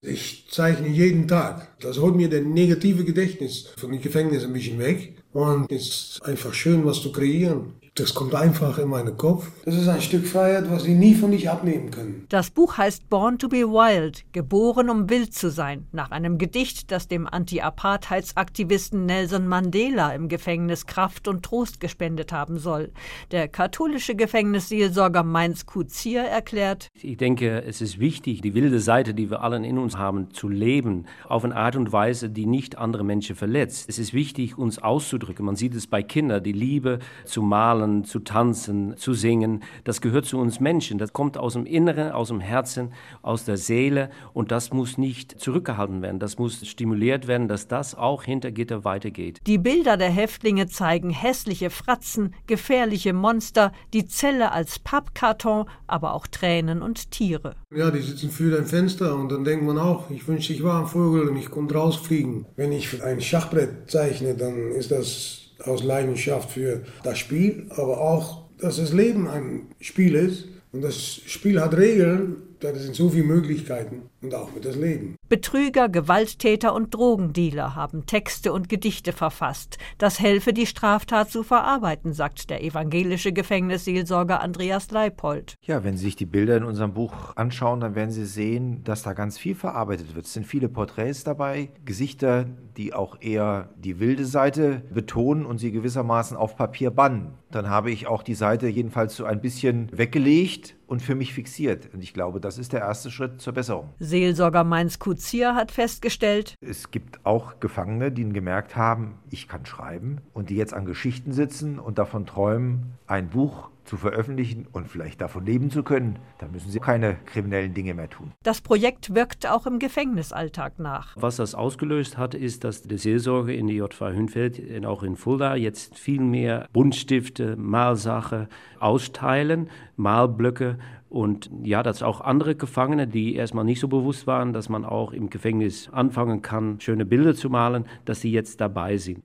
Ich zeichne jeden Tag. Das holt mir der negative Gedächtnis von dem Gefängnis ein bisschen weg. Und es ist einfach schön, was zu kreieren. Das kommt einfach in meinen Kopf. Das ist ein Stück Freiheit, was sie nie von dich abnehmen können. Das Buch heißt Born to be Wild, geboren um wild zu sein, nach einem Gedicht, das dem Anti-Apartheidsaktivisten Nelson Mandela im Gefängnis Kraft und Trost gespendet haben soll. Der katholische Gefängnisseelsorger Mainz Kuzier erklärt: Ich denke, es ist wichtig, die wilde Seite, die wir allen in uns haben, zu leben, auf eine Art und Weise, die nicht andere Menschen verletzt. Es ist wichtig, uns auszudrücken. Man sieht es bei Kindern, die Liebe zu malen zu tanzen, zu singen. Das gehört zu uns Menschen. Das kommt aus dem Inneren, aus dem Herzen, aus der Seele. Und das muss nicht zurückgehalten werden. Das muss stimuliert werden, dass das auch hinter Gitter weitergeht. Die Bilder der Häftlinge zeigen hässliche Fratzen, gefährliche Monster, die Zelle als Pappkarton, aber auch Tränen und Tiere. Ja, die sitzen für dein Fenster und dann denkt man auch, ich wünsche, ich war ein Vogel und ich konnte rausfliegen. Wenn ich ein Schachbrett zeichne, dann ist das aus Leidenschaft für das Spiel, aber auch, dass das Leben ein Spiel ist. Und das Spiel hat Regeln, da sind so viele Möglichkeiten und auch mit das Leben. Betrüger, Gewalttäter und Drogendealer haben Texte und Gedichte verfasst. Das helfe, die Straftat zu verarbeiten, sagt der evangelische Gefängnisseelsorger Andreas Leipold. Ja, wenn Sie sich die Bilder in unserem Buch anschauen, dann werden Sie sehen, dass da ganz viel verarbeitet wird. Es sind viele Porträts dabei, Gesichter, die auch eher die wilde Seite betonen und sie gewissermaßen auf Papier bannen. Dann habe ich auch die Seite jedenfalls so ein bisschen weggelegt und für mich fixiert. Und ich glaube, das ist der erste Schritt zur Besserung. Seelsorger Mainz Kuzier hat festgestellt, es gibt auch Gefangene, die gemerkt haben, ich kann schreiben und die jetzt an Geschichten sitzen und davon träumen, ein Buch zu veröffentlichen und vielleicht davon leben zu können, dann müssen sie keine kriminellen Dinge mehr tun. Das Projekt wirkt auch im Gefängnisalltag nach. Was das ausgelöst hat, ist, dass die Seelsorge in die JV Hünfeld, auch in Fulda, jetzt viel mehr Buntstifte, Malsache austeilen, Malblöcke und ja, dass auch andere Gefangene, die erstmal nicht so bewusst waren, dass man auch im Gefängnis anfangen kann, schöne Bilder zu malen, dass sie jetzt dabei sind.